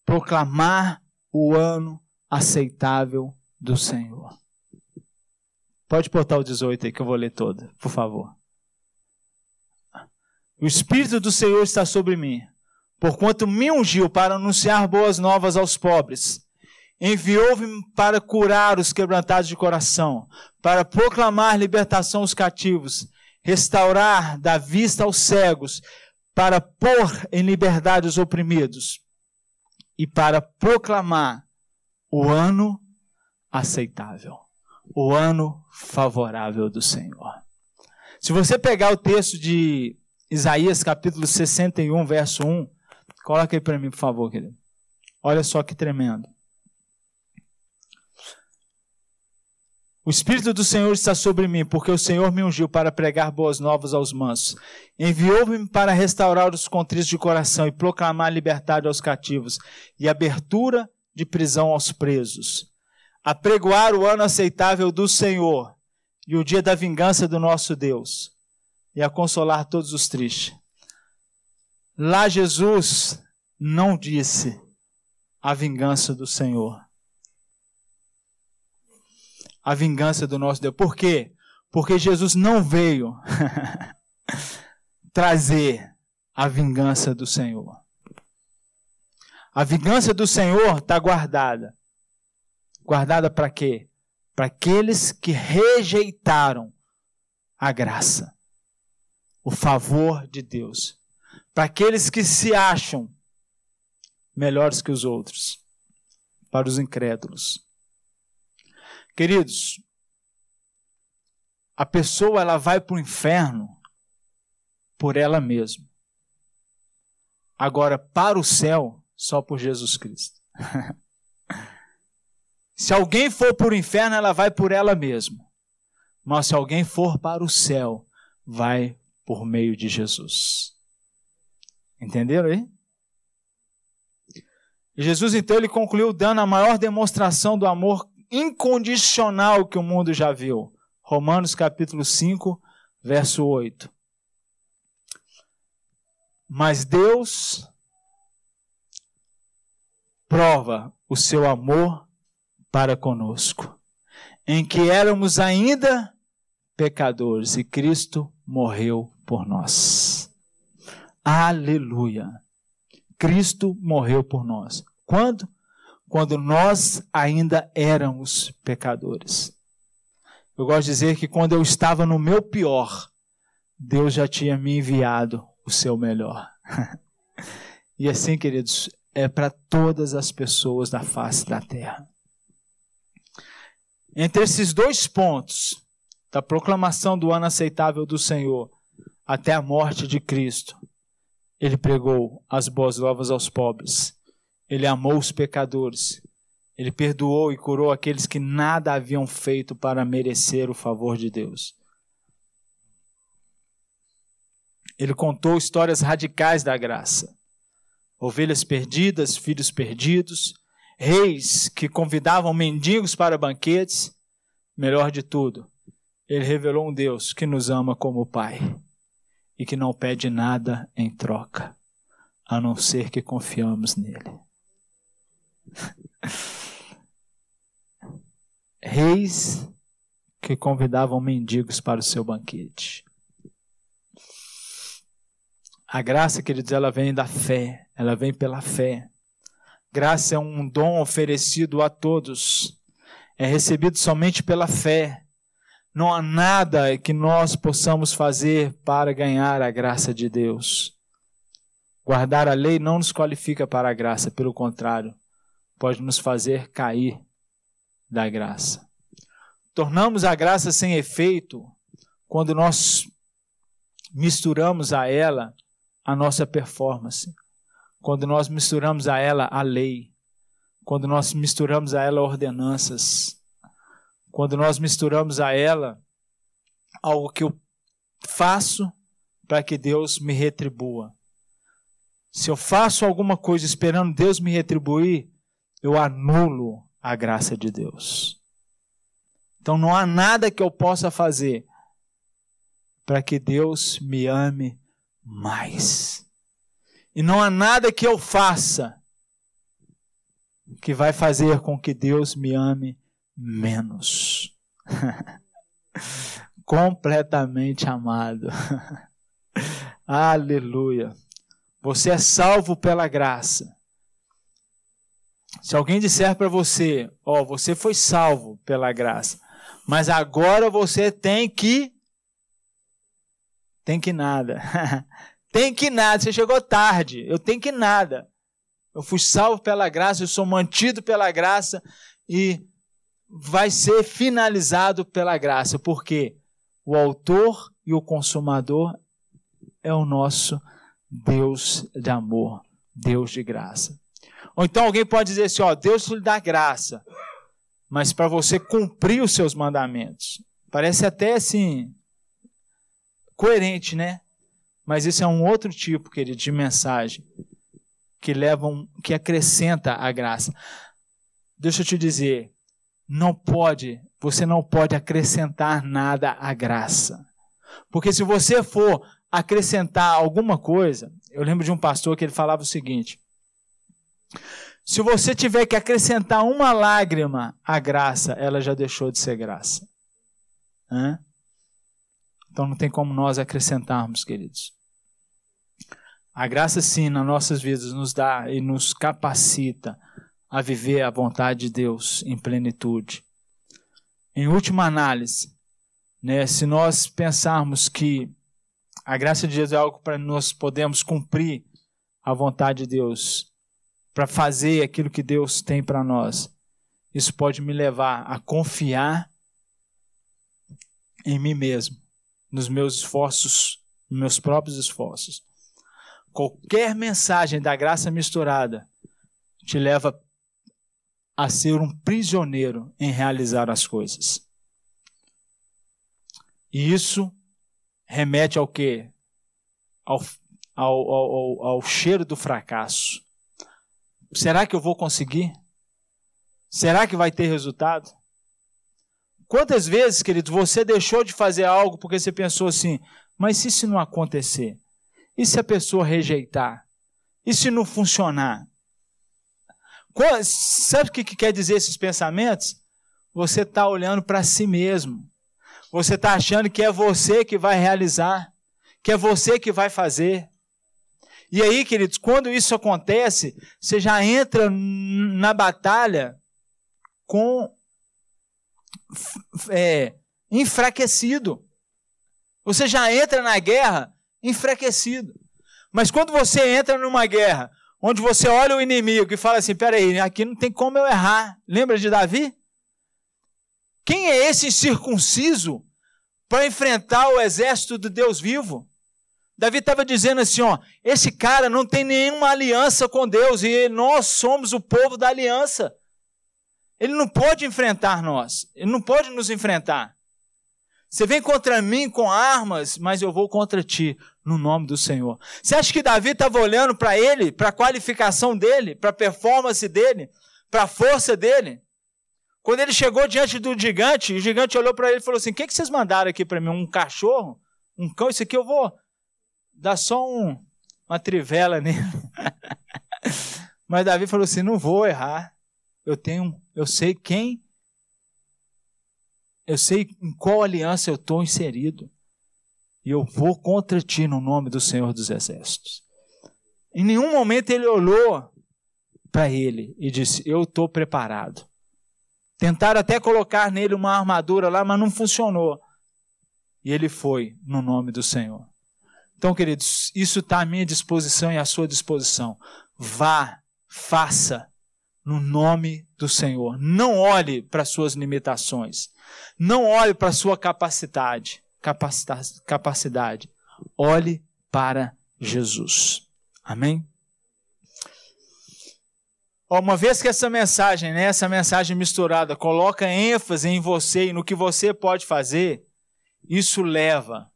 S1: proclamar o ano aceitável do Senhor. Pode botar o 18 aí que eu vou ler todo, por favor. O Espírito do Senhor está sobre mim, porquanto me ungiu para anunciar boas novas aos pobres. Enviou-me para curar os quebrantados de coração, para proclamar libertação aos cativos, restaurar da vista aos cegos, para pôr em liberdade os oprimidos e para proclamar o ano aceitável, o ano favorável do Senhor. Se você pegar o texto de Isaías capítulo 61, verso 1. Coloca aí para mim, por favor, querido. Olha só que tremendo. O Espírito do Senhor está sobre mim, porque o Senhor me ungiu para pregar boas novas aos mansos. Enviou-me para restaurar os contritos de coração e proclamar liberdade aos cativos e abertura de prisão aos presos. Apregoar o ano aceitável do Senhor e o dia da vingança do nosso Deus e a consolar todos os tristes. Lá Jesus não disse a vingança do Senhor. A vingança do nosso Deus. Por quê? Porque Jesus não veio trazer a vingança do Senhor. A vingança do Senhor está guardada. Guardada para quê? Para aqueles que rejeitaram a graça o favor de Deus para aqueles que se acham melhores que os outros, para os incrédulos. Queridos, a pessoa ela vai para o inferno por ela mesma. Agora, para o céu, só por Jesus Cristo. se alguém for para o inferno, ela vai por ela mesma. Mas se alguém for para o céu, vai por meio de Jesus. Entenderam aí? Jesus então ele concluiu dando a maior demonstração do amor incondicional que o mundo já viu. Romanos capítulo 5, verso 8. Mas Deus prova o seu amor para conosco, em que éramos ainda pecadores e Cristo morreu por nós. Aleluia! Cristo morreu por nós. Quando? Quando nós ainda éramos pecadores. Eu gosto de dizer que quando eu estava no meu pior, Deus já tinha me enviado o seu melhor. e assim, queridos, é para todas as pessoas da face da terra. Entre esses dois pontos, da proclamação do ano aceitável do Senhor até a morte de Cristo, ele pregou as boas novas aos pobres, ele amou os pecadores, ele perdoou e curou aqueles que nada haviam feito para merecer o favor de Deus. Ele contou histórias radicais da graça ovelhas perdidas, filhos perdidos, reis que convidavam mendigos para banquetes. Melhor de tudo, ele revelou um Deus que nos ama como Pai e que não pede nada em troca, a não ser que confiamos nele. Reis que convidavam mendigos para o seu banquete. A graça, queridos, ela vem da fé, ela vem pela fé. Graça é um dom oferecido a todos, é recebido somente pela fé. Não há nada que nós possamos fazer para ganhar a graça de Deus. Guardar a lei não nos qualifica para a graça, pelo contrário, pode nos fazer cair da graça. Tornamos a graça sem efeito quando nós misturamos a ela a nossa performance. Quando nós misturamos a ela a lei, quando nós misturamos a ela ordenanças, quando nós misturamos a ela algo que eu faço para que Deus me retribua. Se eu faço alguma coisa esperando Deus me retribuir, eu anulo a graça de Deus. Então não há nada que eu possa fazer para que Deus me ame mais. E não há nada que eu faça que vai fazer com que Deus me ame menos. Completamente amado. Aleluia. Você é salvo pela graça. Se alguém disser para você, ó, oh, você foi salvo pela graça, mas agora você tem que tem que nada. tem que nada. Você chegou tarde. Eu tenho que nada. Eu fui salvo pela graça, eu sou mantido pela graça e vai ser finalizado pela graça, porque o autor e o consumador é o nosso Deus de amor, Deus de graça. Ou então alguém pode dizer assim: ó, Deus lhe dá graça, mas para você cumprir os seus mandamentos. Parece até assim, coerente, né? Mas isso é um outro tipo, querido, de mensagem que levam, que acrescenta a graça. Deixa eu te dizer, não pode, você não pode acrescentar nada à graça. Porque se você for acrescentar alguma coisa, eu lembro de um pastor que ele falava o seguinte: se você tiver que acrescentar uma lágrima à graça, ela já deixou de ser graça. Hã? Então não tem como nós acrescentarmos, queridos. A graça, sim, nas nossas vidas nos dá e nos capacita a viver a vontade de Deus em plenitude. Em última análise, né, se nós pensarmos que a graça de Deus é algo para nós podermos cumprir a vontade de Deus, para fazer aquilo que Deus tem para nós, isso pode me levar a confiar em mim mesmo nos meus esforços, nos meus próprios esforços. Qualquer mensagem da graça misturada te leva a ser um prisioneiro em realizar as coisas. E isso remete ao quê? Ao, ao, ao, ao cheiro do fracasso. Será que eu vou conseguir? Será que vai ter resultado? Quantas vezes, querido, você deixou de fazer algo porque você pensou assim, mas se isso não acontecer? E se a pessoa rejeitar? E se não funcionar? Sabe o que quer dizer esses pensamentos? Você está olhando para si mesmo. Você está achando que é você que vai realizar, que é você que vai fazer. E aí, queridos, quando isso acontece, você já entra na batalha com é, enfraquecido. Você já entra na guerra enfraquecido. Mas quando você entra numa guerra onde você olha o inimigo e fala assim: peraí, aqui não tem como eu errar. Lembra de Davi? Quem é esse incircunciso para enfrentar o exército do Deus vivo? Davi estava dizendo assim: ó, esse cara não tem nenhuma aliança com Deus e nós somos o povo da aliança. Ele não pode enfrentar nós, ele não pode nos enfrentar. Você vem contra mim com armas, mas eu vou contra ti, no nome do Senhor. Você acha que Davi estava olhando para ele, para a qualificação dele, para a performance dele, para a força dele? Quando ele chegou diante do gigante, o gigante olhou para ele e falou assim: O que, que vocês mandaram aqui para mim? Um cachorro? Um cão? Isso aqui eu vou dar só um, uma trivela nele. Mas Davi falou assim: Não vou errar. Eu tenho, eu sei quem, eu sei em qual aliança eu estou inserido. E eu vou contra ti no nome do Senhor dos Exércitos. Em nenhum momento ele olhou para ele e disse: Eu estou preparado. Tentaram até colocar nele uma armadura lá, mas não funcionou. E ele foi no nome do Senhor. Então, queridos, isso está à minha disposição e à sua disposição. Vá, faça no nome do Senhor. Não olhe para suas limitações. Não olhe para sua capacidade, capacidade. Olhe para Jesus. Amém? Uma vez que essa mensagem, né, essa mensagem misturada, coloca ênfase em você e no que você pode fazer, isso leva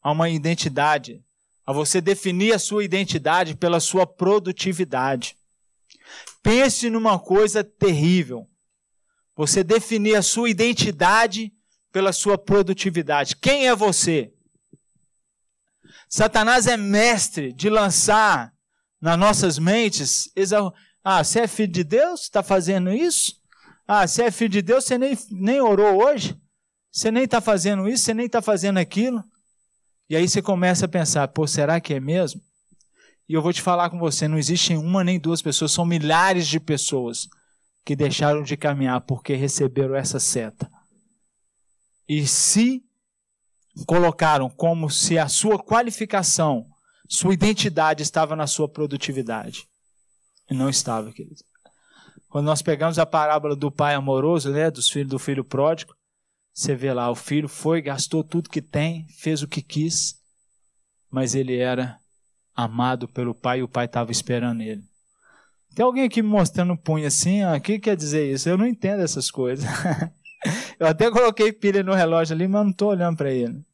S1: a uma identidade, a você definir a sua identidade pela sua produtividade. Pense numa coisa terrível. Você definir a sua identidade pela sua produtividade. Quem é você? Satanás é mestre de lançar nas nossas mentes ah, você é filho de Deus? Está fazendo isso? Ah, você é filho de Deus? Você nem, nem orou hoje? Você nem está fazendo isso? Você nem está fazendo aquilo? E aí você começa a pensar: pô, será que é mesmo? E eu vou te falar com você: não existem uma nem duas pessoas, são milhares de pessoas que deixaram de caminhar porque receberam essa seta. E se colocaram como se a sua qualificação, sua identidade estava na sua produtividade. E não estava, querido. Quando nós pegamos a parábola do pai amoroso, né, dos filhos do filho pródigo, você vê lá, o filho foi, gastou tudo que tem, fez o que quis, mas ele era amado pelo pai e o pai estava esperando ele. Tem alguém aqui me mostrando punho assim, o que quer dizer isso? Eu não entendo essas coisas. Eu até coloquei pilha no relógio ali, mas não estou olhando para ele.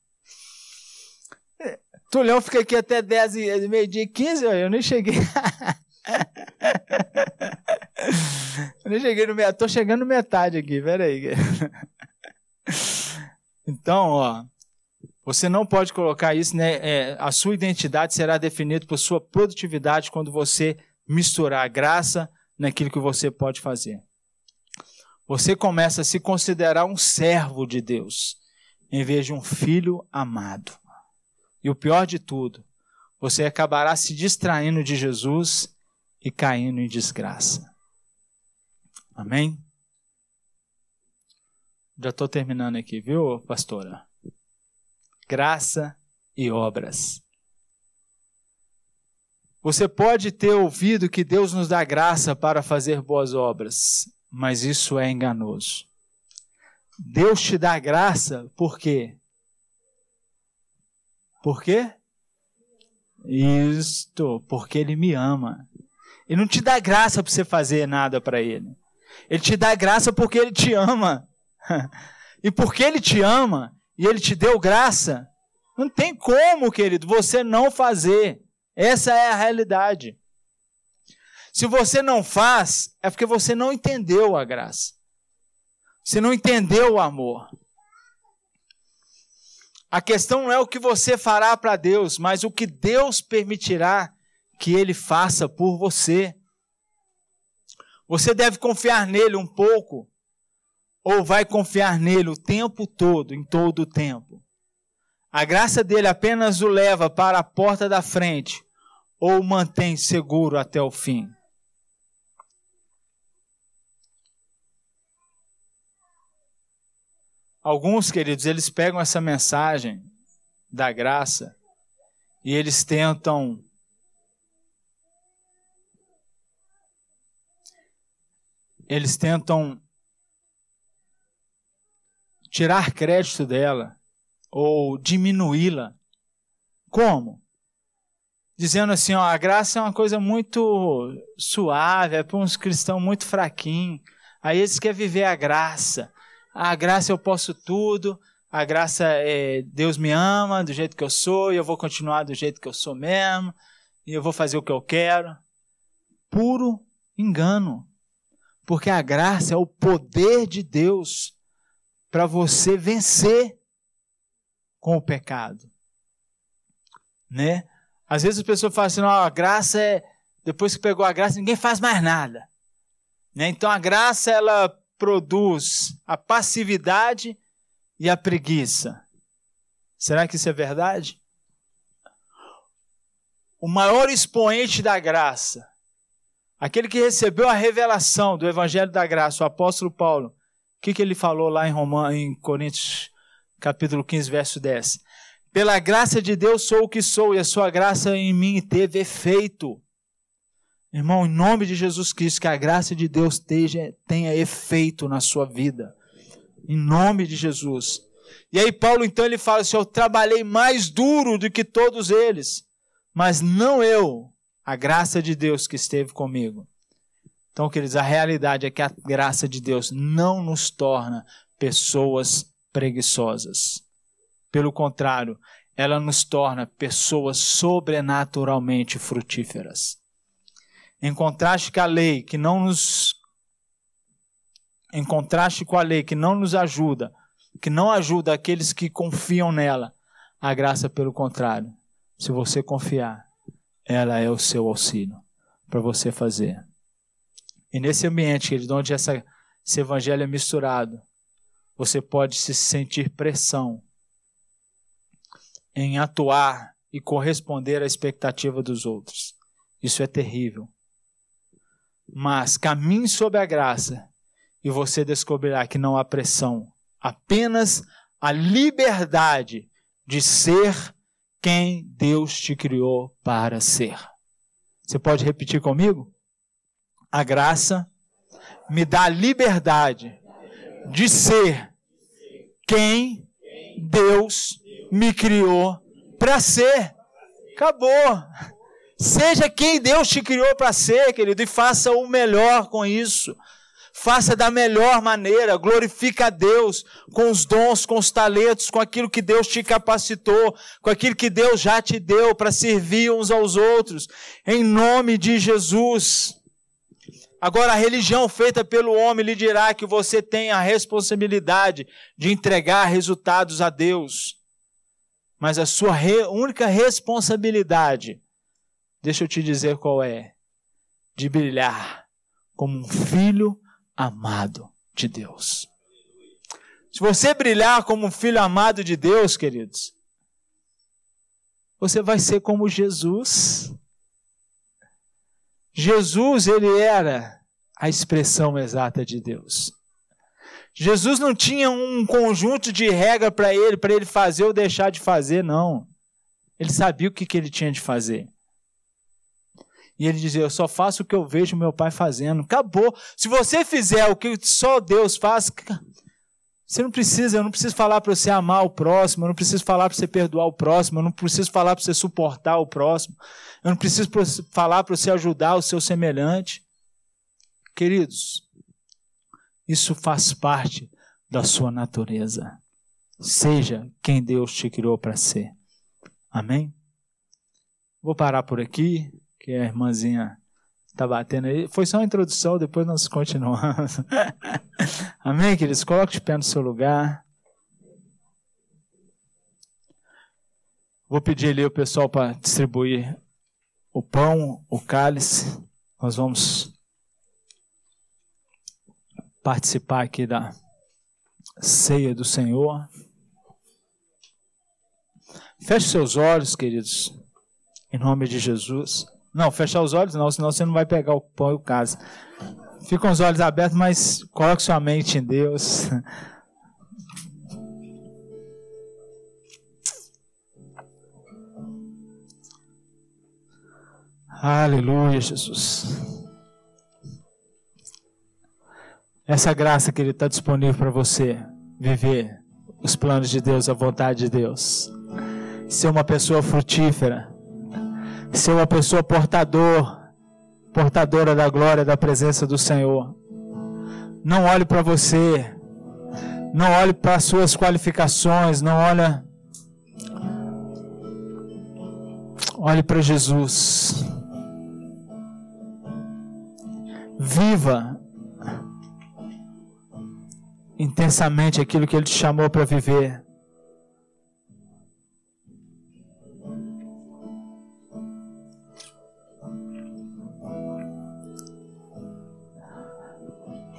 S1: Tulhão fica aqui até 10 e meio-dia e 15, eu nem cheguei. eu nem cheguei no metade. Estou chegando metade aqui, peraí. Então, ó, você não pode colocar isso, né? É, a sua identidade será definida por sua produtividade quando você misturar a graça naquilo que você pode fazer. Você começa a se considerar um servo de Deus, em vez de um filho amado. E o pior de tudo, você acabará se distraindo de Jesus e caindo em desgraça. Amém? Já estou terminando aqui, viu, pastora? Graça e obras. Você pode ter ouvido que Deus nos dá graça para fazer boas obras, mas isso é enganoso. Deus te dá graça por quê? Por quê? Isto, porque Ele me ama. Ele não te dá graça para você fazer nada para Ele. Ele te dá graça porque Ele te ama. E porque Ele te ama, e Ele te deu graça, Não tem como, querido, você não fazer. Essa é a realidade. Se você não faz, é porque você não entendeu a graça. Você não entendeu o amor. A questão não é o que você fará para Deus, mas o que Deus permitirá que Ele faça por você. Você deve confiar nele um pouco, ou vai confiar nele o tempo todo, em todo o tempo. A graça dele apenas o leva para a porta da frente, ou o mantém seguro até o fim. Alguns, queridos, eles pegam essa mensagem da graça e eles tentam eles tentam tirar crédito dela ou diminuí-la. Como? Dizendo assim, ó, a graça é uma coisa muito suave, é para uns cristãos muito fraquinhos. Aí eles querem viver a graça a graça eu posso tudo, a graça é Deus me ama do jeito que eu sou e eu vou continuar do jeito que eu sou mesmo e eu vou fazer o que eu quero. Puro engano. Porque a graça é o poder de Deus para você vencer com o pecado. Né? Às vezes as pessoas falam assim: a graça é. Depois que pegou a graça, ninguém faz mais nada. Né? Então a graça ela produz a passividade e a preguiça. Será que isso é verdade? O maior expoente da graça, aquele que recebeu a revelação do Evangelho da Graça, o apóstolo Paulo, que, que ele falou lá em, Romanos, em Coríntios, capítulo 15, verso 10? Pela graça de Deus sou o que sou, e a sua graça em mim teve efeito. Irmão, em nome de Jesus Cristo, que a graça de Deus tenha, tenha efeito na sua vida. Em nome de Jesus. E aí Paulo então ele fala assim: "Eu trabalhei mais duro do que todos eles, mas não eu, a graça de Deus que esteve comigo". Então, queridos, a realidade é que a graça de Deus não nos torna pessoas preguiçosas. Pelo contrário, ela nos torna pessoas sobrenaturalmente frutíferas. Em contraste com a lei que não nos em contraste com a lei que não nos ajuda, que não ajuda aqueles que confiam nela, a graça pelo contrário. Se você confiar, ela é o seu auxílio para você fazer. E nesse ambiente, querido, onde essa, esse evangelho é misturado, você pode se sentir pressão em atuar e corresponder à expectativa dos outros. Isso é terrível. Mas caminhe sob a graça e você descobrirá que não há pressão, apenas a liberdade de ser quem Deus te criou para ser. Você pode repetir comigo? A graça me dá a liberdade de ser quem Deus me criou para ser. Acabou. Seja quem Deus te criou para ser, querido, e faça o melhor com isso. Faça da melhor maneira, glorifica a Deus com os dons, com os talentos, com aquilo que Deus te capacitou, com aquilo que Deus já te deu para servir uns aos outros, em nome de Jesus. Agora, a religião feita pelo homem lhe dirá que você tem a responsabilidade de entregar resultados a Deus. Mas a sua re única responsabilidade deixa eu te dizer qual é: de brilhar como um filho amado de Deus. Se você brilhar como um filho amado de Deus, queridos, você vai ser como Jesus. Jesus, ele era a expressão exata de Deus. Jesus não tinha um conjunto de regra para ele, para ele fazer ou deixar de fazer, não. Ele sabia o que, que ele tinha de fazer. E ele dizia: Eu só faço o que eu vejo meu pai fazendo. Acabou. Se você fizer o que só Deus faz, você não precisa, eu não preciso falar para você amar o próximo, eu não preciso falar para você perdoar o próximo, eu não preciso falar para você suportar o próximo, eu não preciso falar para você ajudar o seu semelhante. Queridos, isso faz parte da sua natureza. Seja quem Deus te criou para ser. Amém? Vou parar por aqui, que a irmãzinha está batendo aí. Foi só uma introdução, depois nós continuamos. Amém, queridos? Coloque de pé no seu lugar. Vou pedir ali o pessoal para distribuir o pão, o cálice. Nós vamos participar aqui da ceia do Senhor. Feche seus olhos, queridos, em nome de Jesus. Não, fechar os olhos não, senão você não vai pegar o pão e o cálice. Fica com os olhos abertos, mas coloque sua mente em Deus. Aleluia, Jesus. Essa graça que Ele está disponível para você viver os planos de Deus, a vontade de Deus. Ser uma pessoa frutífera. Ser uma pessoa portador, portadora da glória, da presença do Senhor. Não olhe para você. Não olhe para as suas qualificações. Não olhe. Olhe para Jesus. Viva intensamente aquilo que Ele te chamou para viver.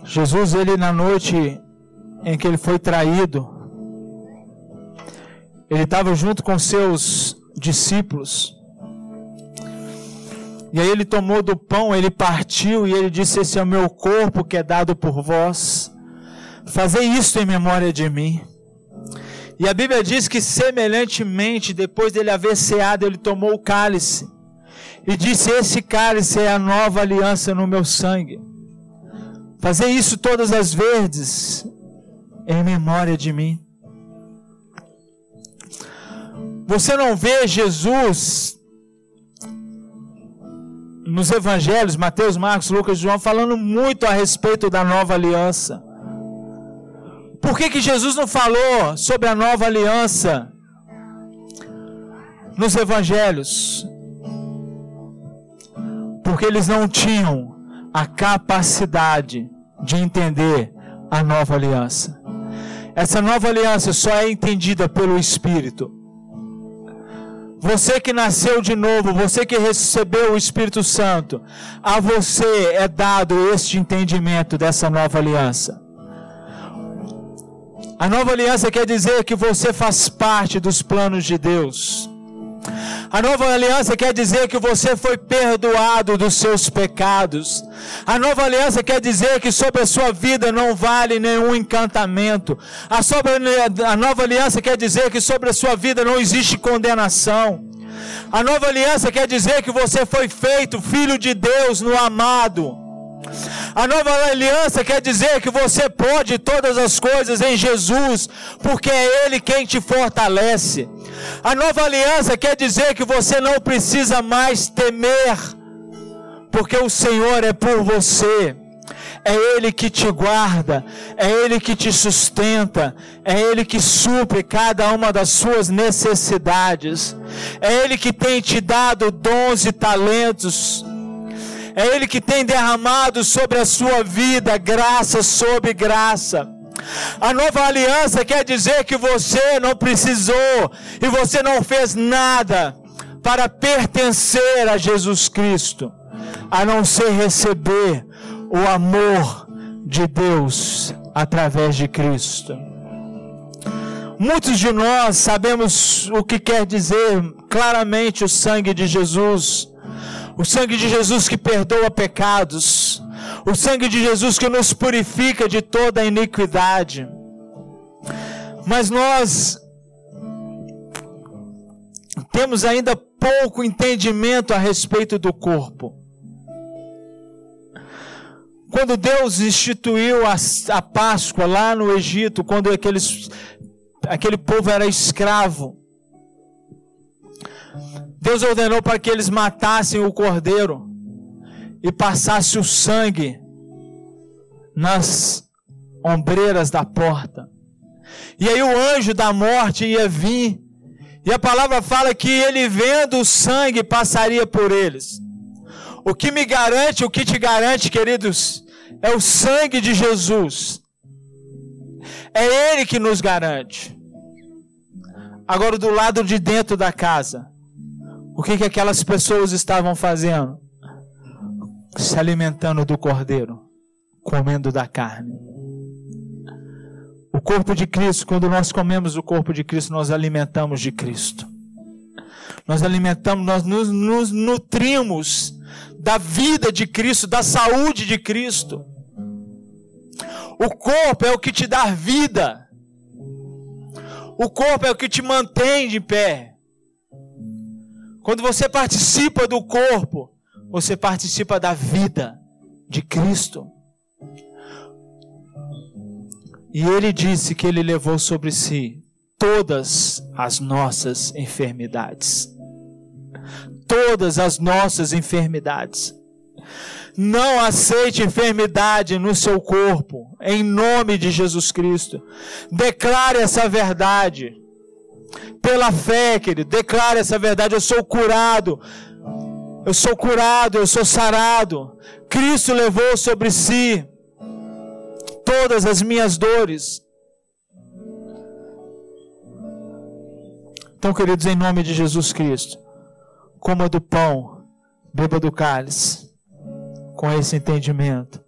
S1: Jesus, ele na noite em que ele foi traído, ele estava junto com seus discípulos. E aí ele tomou do pão, ele partiu e ele disse: Esse é o meu corpo que é dado por vós. Fazei isto em memória de mim. E a Bíblia diz que, semelhantemente, depois dele haver ceado, ele tomou o cálice e disse: Esse cálice é a nova aliança no meu sangue. Fazei isso todas as vezes em memória de mim. Você não vê Jesus nos evangelhos, Mateus, Marcos, Lucas João, falando muito a respeito da nova aliança. Por que, que Jesus não falou sobre a nova aliança nos evangelhos? Porque eles não tinham a capacidade de entender a nova aliança. Essa nova aliança só é entendida pelo Espírito. Você que nasceu de novo, você que recebeu o Espírito Santo, a você é dado este entendimento dessa nova aliança. A nova aliança quer dizer que você faz parte dos planos de Deus. A nova aliança quer dizer que você foi perdoado dos seus pecados. A nova aliança quer dizer que sobre a sua vida não vale nenhum encantamento. A, sobre, a nova aliança quer dizer que sobre a sua vida não existe condenação. A nova aliança quer dizer que você foi feito filho de Deus no amado. A nova aliança quer dizer que você pode todas as coisas em Jesus, porque é Ele quem te fortalece. A nova aliança quer dizer que você não precisa mais temer, porque o Senhor é por você. É Ele que te guarda, é Ele que te sustenta, é Ele que supre cada uma das suas necessidades, é Ele que tem te dado dons e talentos, é Ele que tem derramado sobre a sua vida graça sobre graça. A nova aliança quer dizer que você não precisou e você não fez nada para pertencer a Jesus Cristo, a não ser receber o amor de Deus através de Cristo. Muitos de nós sabemos o que quer dizer claramente o sangue de Jesus, o sangue de Jesus que perdoa pecados, o sangue de Jesus que nos purifica de toda iniquidade. Mas nós temos ainda pouco entendimento a respeito do corpo. Quando Deus instituiu a, a Páscoa lá no Egito, quando aqueles, aquele povo era escravo, Deus ordenou para que eles matassem o cordeiro e passasse o sangue nas ombreiras da porta. E aí o anjo da morte ia vir E a palavra fala que ele vendo o sangue passaria por eles. O que me garante, o que te garante, queridos, é o sangue de Jesus. É Ele que nos garante. Agora, do lado de dentro da casa, o que, que aquelas pessoas estavam fazendo? Se alimentando do cordeiro, comendo da carne. O corpo de Cristo, quando nós comemos o corpo de Cristo, nós alimentamos de Cristo. Nós alimentamos, nós nos, nos nutrimos da vida de Cristo, da saúde de Cristo. O corpo é o que te dá vida. O corpo é o que te mantém de pé. Quando você participa do corpo, você participa da vida de Cristo. E ele disse que ele levou sobre si todas as nossas enfermidades todas as nossas enfermidades. Não aceite enfermidade no seu corpo, em nome de Jesus Cristo. Declare essa verdade. Pela fé, querido, declare essa verdade. Eu sou curado. Eu sou curado, eu sou sarado. Cristo levou sobre si todas as minhas dores. Então, queridos, em nome de Jesus Cristo coma do pão, beba do cálice, com esse entendimento.